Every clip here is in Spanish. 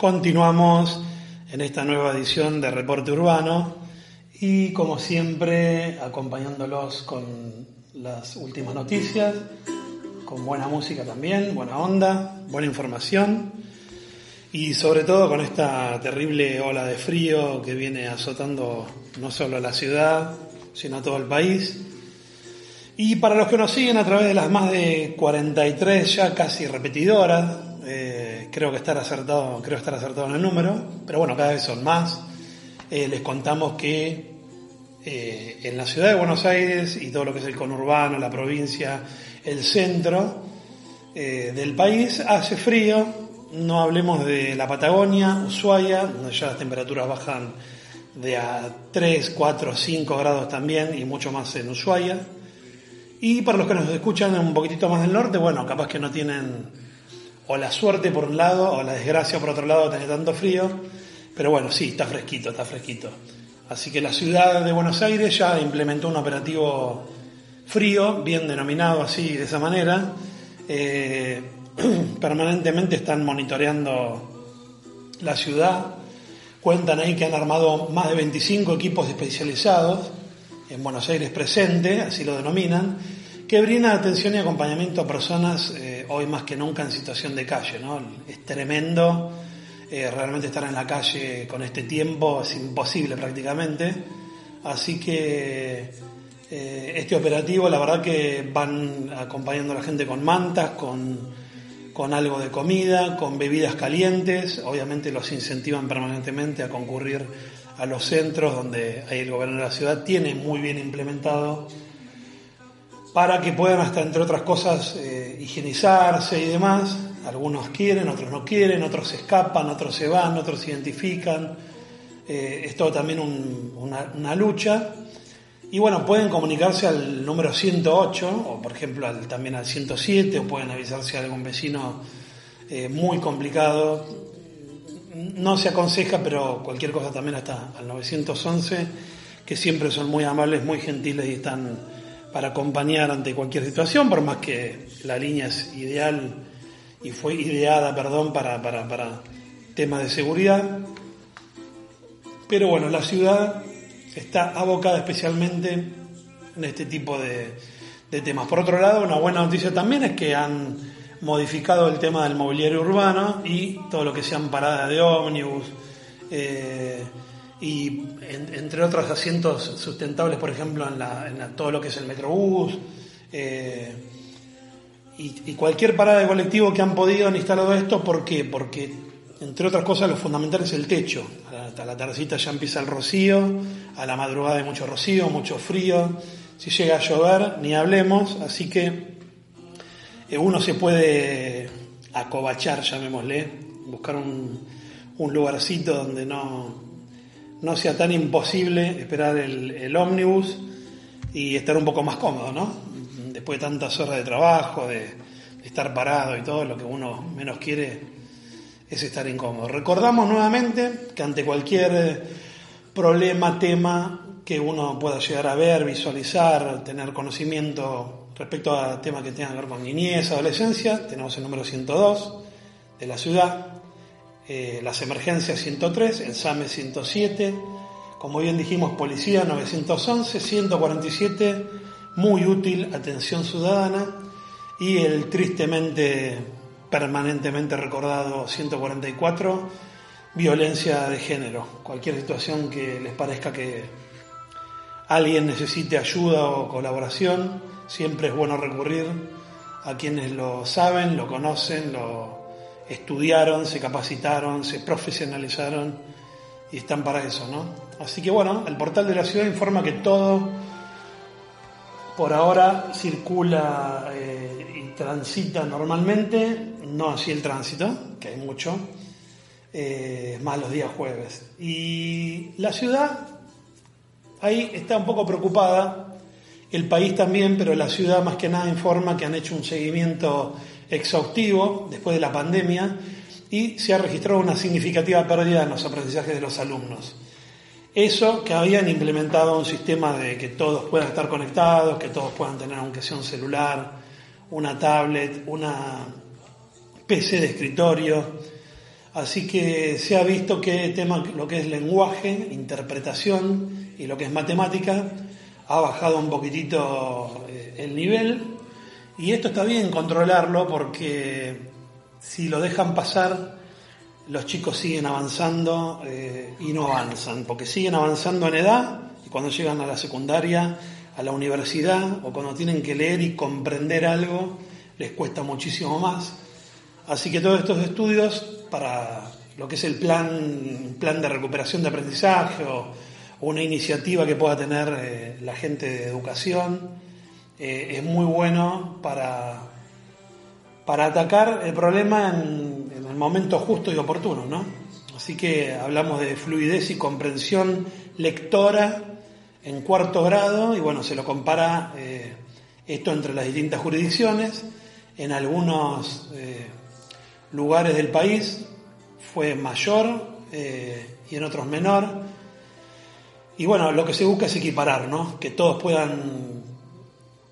Continuamos en esta nueva edición de Reporte Urbano y como siempre acompañándolos con las últimas noticias, con buena música también, buena onda, buena información y sobre todo con esta terrible ola de frío que viene azotando no solo a la ciudad, sino a todo el país. Y para los que nos siguen a través de las más de 43 ya casi repetidoras, eh, creo que estar acertado, creo estar acertado en el número, pero bueno, cada vez son más. Eh, les contamos que eh, en la ciudad de Buenos Aires y todo lo que es el conurbano, la provincia, el centro del país hace frío. No hablemos de la Patagonia, Ushuaia, donde ya las temperaturas bajan de a 3, 4, 5 grados también y mucho más en Ushuaia. Y para los que nos escuchan un poquitito más del norte, bueno, capaz que no tienen o la suerte por un lado o la desgracia por otro lado tener tanto frío, pero bueno, sí, está fresquito, está fresquito. Así que la ciudad de Buenos Aires ya implementó un operativo frío, bien denominado así, de esa manera. Eh, permanentemente están monitoreando la ciudad. Cuentan ahí que han armado más de 25 equipos especializados en Buenos Aires presente, así lo denominan, que brindan atención y acompañamiento a personas eh, hoy más que nunca en situación de calle. ¿no? Es tremendo eh, realmente estar en la calle con este tiempo, es imposible prácticamente. Así que eh, este operativo, la verdad que van acompañando a la gente con mantas, con, con algo de comida, con bebidas calientes, obviamente los incentivan permanentemente a concurrir a los centros donde ahí el gobierno de la ciudad tiene muy bien implementado para que puedan hasta entre otras cosas eh, higienizarse y demás. Algunos quieren, otros no quieren, otros se escapan, otros se van, otros se identifican. Eh, es todo también una, lucha. Y bueno, pueden comunicarse al número 108 o por ejemplo al, también al 107 o pueden avisarse a algún vecino eh, muy complicado. No se aconseja, pero cualquier cosa también hasta al 911, que siempre son muy amables, muy gentiles y están para acompañar ante cualquier situación, por más que la línea es ideal y fue ideada, perdón, para, para, para temas de seguridad. Pero bueno, la ciudad está abocada especialmente en este tipo de, temas. Por otro lado, una buena noticia también es que han modificado el tema del mobiliario urbano y todo lo que sean paradas de ómnibus. Eh, y entre otros asientos sustentables, por ejemplo, en, todo lo que es el Metrobús. Eh, y, cualquier parada de colectivo que han podido han instalado esto, ¿por qué? Porque, entre otras cosas, lo fundamental es el techo. Hasta la tardecita ya empieza el rocío, a la madrugada hay mucho rocío, mucho frío. Si llega a llover, ni hablemos, así que eh, uno se puede acobachar, llamémosle, buscar un, un lugarcito donde no, no sea tan imposible esperar el, ómnibus y estar un poco más cómodo, ¿no? Después de tantas horas de trabajo, de, estar parado y todo, lo que uno menos quiere es estar incómodo. Recordamos nuevamente que ante cualquier problema, tema que uno pueda llegar a ver, visualizar, tener conocimiento respecto a temas que tengan que ver con niñez, adolescencia, tenemos el número 102 de la ciudad, eh, las emergencias 103, el SAME 107, como bien dijimos, Policía 911, 147, muy útil, atención ciudadana, y el tristemente, permanentemente recordado 144, violencia de género. Cualquier situación que les parezca que alguien necesite ayuda o colaboración, siempre es bueno recurrir a quienes lo saben, lo conocen, lo estudiaron, se capacitaron, se profesionalizaron y están para eso, ¿no? Así que bueno, el portal de la ciudad informa que todo por ahora circula eh, y transita normalmente, no así el tránsito, que hay mucho, eh, más los días jueves. Y la ciudad ahí está un poco preocupada, el país también, pero la ciudad más que nada informa que han hecho un seguimiento exhaustivo después de la pandemia y se ha registrado una significativa pérdida en los aprendizajes de los alumnos. Eso que habían implementado un sistema de que todos puedan estar conectados, que todos puedan tener aunque sea un celular, una tablet, una PC de escritorio. Así que se ha visto que tema, lo que es lenguaje, interpretación y lo que es matemática ha bajado un poquitito eh, el nivel y esto está bien controlarlo porque si lo dejan pasar, los chicos siguen avanzando eh, y no avanzan, porque siguen avanzando en edad y cuando llegan a la secundaria, a la universidad o cuando tienen que leer y comprender algo, les cuesta muchísimo más. Así que todos estos estudios para lo que es el plan, plan de recuperación de aprendizaje o, una iniciativa que pueda tener eh, la gente de educación, eh, es muy bueno para, para atacar el problema en, el momento justo y oportuno, ¿no? Así que hablamos de fluidez y comprensión lectora en cuarto grado y bueno, se lo compara eh, esto entre las distintas jurisdicciones. En algunos eh, lugares del país fue mayor y en otros menor. Y bueno, lo que se busca es equiparar, ¿no? Que todos puedan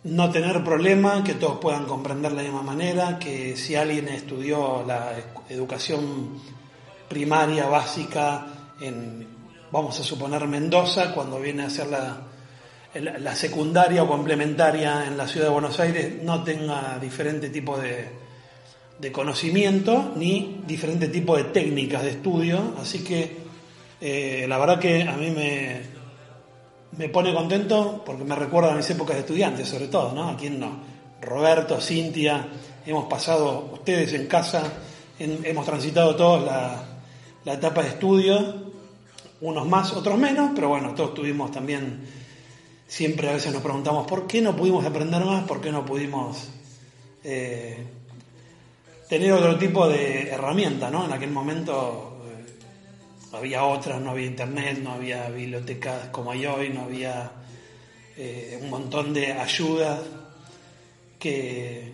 no tener problema, que todos puedan comprender de la misma manera, que si alguien estudió la educación primaria básica en, vamos a suponer, Mendoza, cuando viene a hacer la, la secundaria o complementaria en la ciudad de Buenos Aires, no tenga diferente tipo de, de conocimiento ni diferente tipo de técnicas de estudio. Así que eh, la verdad que a mí me, me pone contento porque me recuerda a mis épocas de estudiantes, sobre todo, ¿no? ¿A quién no? Roberto, Cintia, hemos pasado, ustedes en casa, hemos transitado todos la, la, etapa de estudio, unos más, otros menos, pero bueno, todos tuvimos también, siempre a veces nos preguntamos, ¿por qué no pudimos aprender más? ¿Por qué no pudimos eh, tener otro tipo de herramienta, ¿no? En aquel momento había otras, no había internet, no había bibliotecas como hay hoy, no había eh, un montón de ayudas que,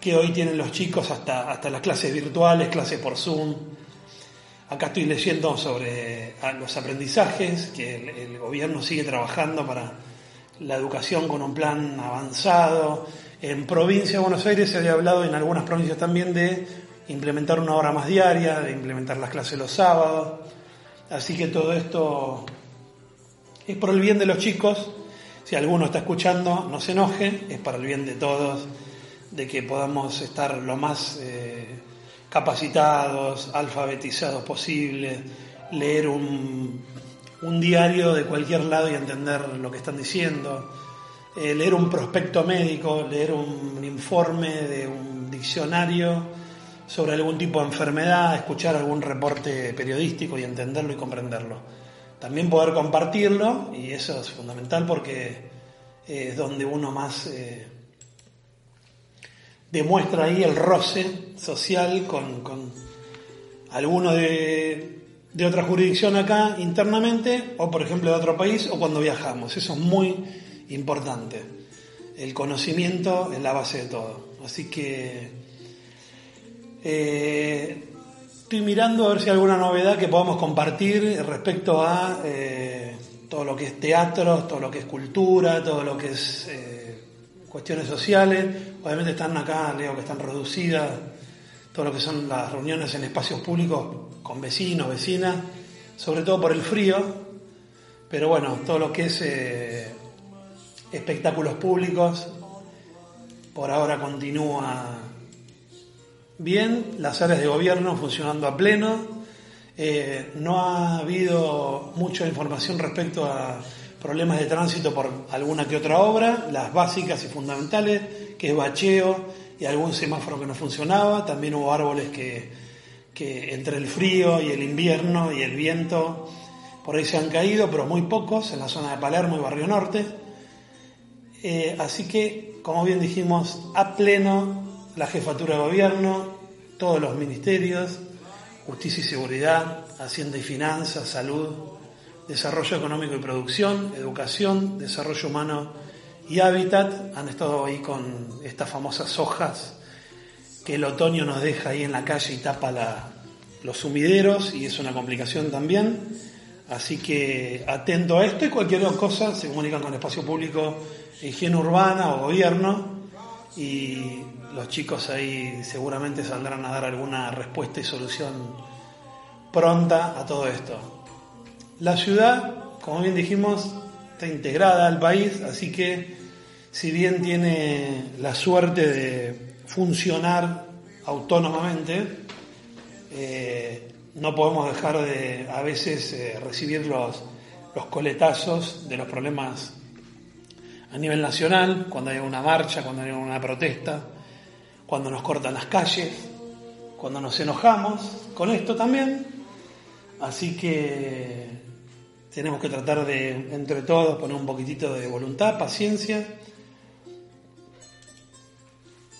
que hoy tienen los chicos hasta, hasta las clases virtuales, clases por Zoom. Acá estoy leyendo sobre los aprendizajes, que el, el gobierno sigue trabajando para la educación con un plan avanzado. En provincia de Buenos Aires se había hablado en algunas provincias también de implementar una hora más diaria, de implementar las clases los sábados. Así que todo esto es por el bien de los chicos. Si alguno está escuchando, no se enoje, es para el bien de todos, de que podamos estar lo más eh, capacitados, alfabetizados posible, leer un, diario de cualquier lado y entender lo que están diciendo, eh, leer un prospecto médico, leer un informe de un diccionario sobre algún tipo de enfermedad, escuchar algún reporte periodístico y entenderlo y comprenderlo. También poder compartirlo, y eso es fundamental porque es donde uno más eh, demuestra ahí el roce social con, con alguno de, de otra jurisdicción acá internamente, o por ejemplo de otro país, o cuando viajamos. Eso es muy importante. El conocimiento es la base de todo. Así que eh, estoy mirando a ver si hay alguna novedad que podamos compartir respecto a eh, todo lo que es teatro, todo lo que es cultura, todo lo que es eh, cuestiones sociales. Obviamente están acá, leo que están reducidas, todo lo que son las reuniones en espacios públicos con vecinos, vecinas, sobre todo por el frío, pero bueno, todo lo que es espectáculos públicos, por ahora continúa bien, las áreas de gobierno funcionando a pleno, Eh, no ha habido mucha información respecto a problemas de tránsito por alguna que otra obra, las básicas y fundamentales, que es bacheo y algún semáforo que no funcionaba, también hubo árboles que, que entre el frío y el invierno y el viento por ahí se han caído, pero muy pocos en la zona de Palermo y Barrio Norte. Eh, así que, como bien dijimos, a pleno la jefatura de gobierno, todos los ministerios, justicia y seguridad, hacienda y finanzas, salud, desarrollo económico y producción, educación, desarrollo humano y hábitat han estado ahí con estas famosas hojas que el otoño nos deja ahí en la calle y tapa los sumideros y es una complicación también. Así que atento a esto y cualquier cosa se comunican con espacio público, higiene urbana o gobierno y los chicos ahí seguramente saldrán a dar alguna respuesta y solución pronta a todo esto. La ciudad, como bien dijimos, está integrada al país, así que si bien tiene la suerte de funcionar autónomamente, eh, no podemos dejar de a veces eh, recibir los, los coletazos de los problemas a nivel nacional, cuando hay una marcha, cuando hay una protesta, cuando nos cortan las calles, cuando nos enojamos con esto también. Así que tenemos que tratar de, entre todos, poner un poquitito de voluntad, paciencia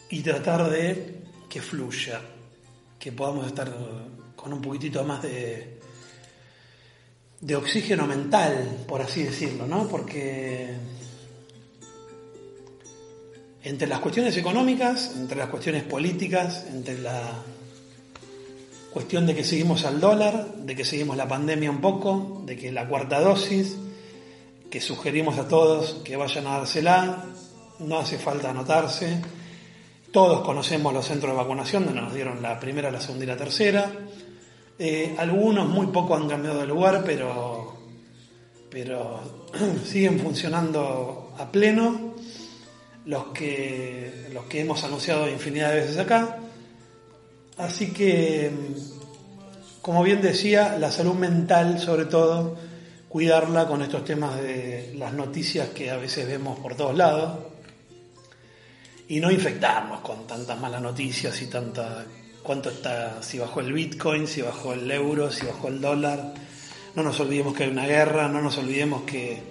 y tratar de que fluya, que podamos estar con un poquitito más de, de oxígeno mental, por así decirlo, ¿no? Porque entre las cuestiones económicas, entre las cuestiones políticas, entre la cuestión de que seguimos al dólar, de que seguimos la pandemia un poco, de que la cuarta dosis, que sugerimos a todos que vayan a dársela, no hace falta anotarse. Todos conocemos los centros de vacunación, donde nos dieron la primera, la segunda y la tercera. Eh, algunos muy poco han cambiado de lugar, pero, pero siguen funcionando a pleno. Los que, los que hemos anunciado infinidad de veces acá. Así que, como bien decía, la salud mental, sobre todo, cuidarla con estos temas de las noticias que a veces vemos por todos lados y no infectarnos con tantas malas noticias y tanta cuánto está, si bajó el Bitcoin, si bajó el euro, si bajó el dólar. No nos olvidemos que hay una guerra, no nos olvidemos que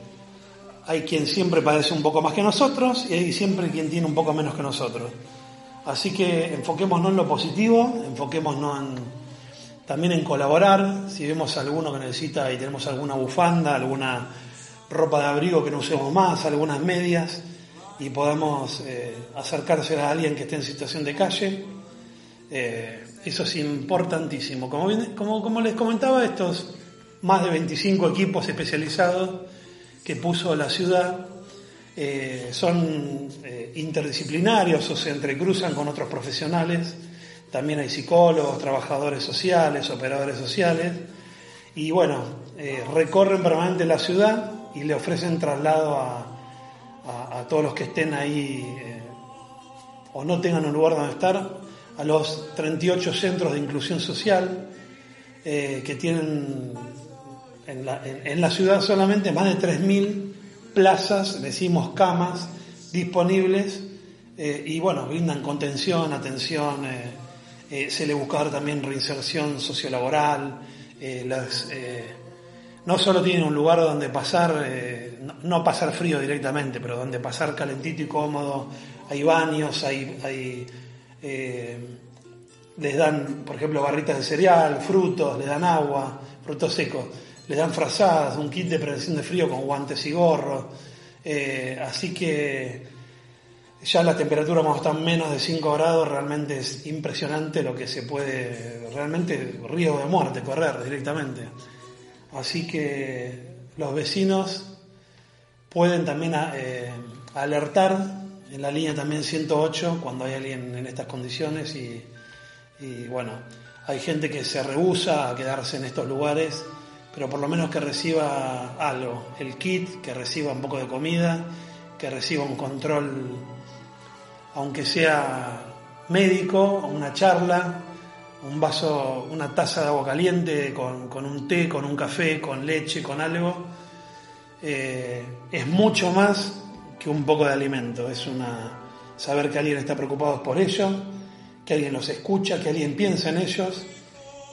hay quien siempre padece un poco más que nosotros y hay siempre quien tiene un poco menos que nosotros. Así que enfoquémonos en lo positivo, enfoquémonos en, también en colaborar. Si vemos alguno que necesita y tenemos alguna bufanda, alguna ropa de abrigo que no usemos más, algunas medias y podamos eh, acercarse a alguien que esté en situación de calle, eh, eso es importantísimo. Como, les comentaba, estos más de 25 equipos especializados que puso la ciudad eh, son eh, interdisciplinarios o se entrecruzan con otros profesionales. También hay psicólogos, trabajadores sociales, operadores sociales. Y bueno, recorren permanente la ciudad y le ofrecen traslado a, todos los que estén ahí o no tengan un lugar donde estar a los 38 centros de inclusión social eh, que tienen en la, ciudad solamente más de 3.000 plazas, decimos camas, disponibles eh, y bueno, brindan contención, atención, eh, se le busca también reinserción sociolaboral, las, no solo tienen un lugar donde pasar, no, pasar frío directamente, pero donde pasar calentito y cómodo, hay baños, hay, hay eh, les dan, por ejemplo, barritas de cereal, frutos, les dan agua, frutos secos, les dan frazadas, un kit de prevención de frío con guantes y gorros. Eh, así que ya la temperatura cuando está menos de 5 grados realmente es impresionante lo que se puede, realmente riesgo de muerte, correr directamente. Así que los vecinos pueden también eh, alertar en la línea también 108 cuando hay alguien en estas condiciones y, bueno, hay gente que se rehúsa a quedarse en estos lugares, pero por lo menos que reciba algo, el kit, que reciba un poco de comida, que reciba un control, aunque sea médico, una charla, un vaso, una taza de agua caliente con, un té, con un café, con leche, con algo, eh, es mucho más que un poco de alimento. Es una saber que alguien está preocupado por ellos, que alguien los escucha, que alguien piensa en ellos.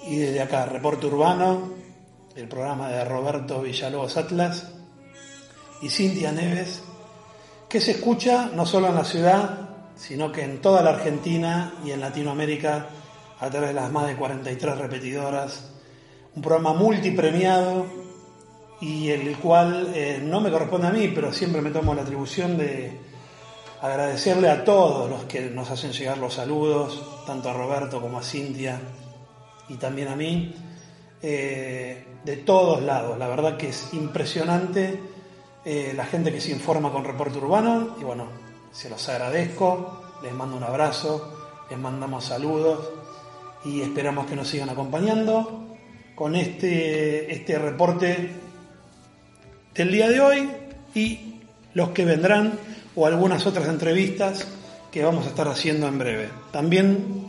Y desde acá, Reporte Urbano, el programa de Roberto Villalobos Atlas y Cintia Neves, que se escucha no solo en la ciudad, sino que en toda la Argentina y en Latinoamérica a través de las más de 43 repetidoras. Un programa multipremiado y el cual eh, no me corresponde a mí, pero siempre me tomo la atribución de agradecerle a todos los que nos hacen llegar los saludos, tanto a Roberto como a Cintia y también a mí, eh, de todos lados. La verdad que es impresionante eh, la gente que se informa con Reporte Urbano y bueno, se los agradezco, les mando un abrazo, les mandamos saludos y esperamos que nos sigan acompañando con este, este reporte del día de hoy y los que vendrán o algunas otras entrevistas que vamos a estar haciendo en breve. También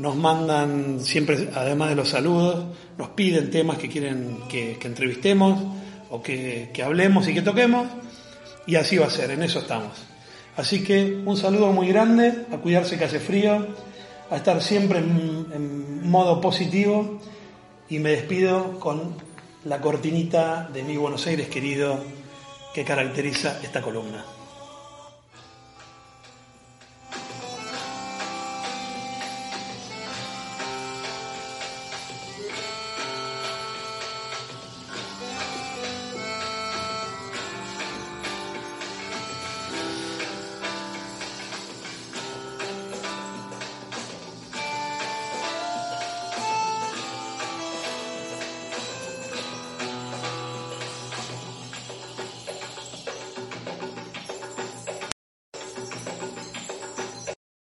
nos mandan siempre, además de los saludos, nos piden temas que quieren que, entrevistemos o que, hablemos y que toquemos y así va a ser, en eso estamos. Así que un saludo muy grande, a cuidarse que hace frío a estar siempre en, modo positivo y me despido con la cortinita de mi Buenos Aires querido que caracteriza esta columna.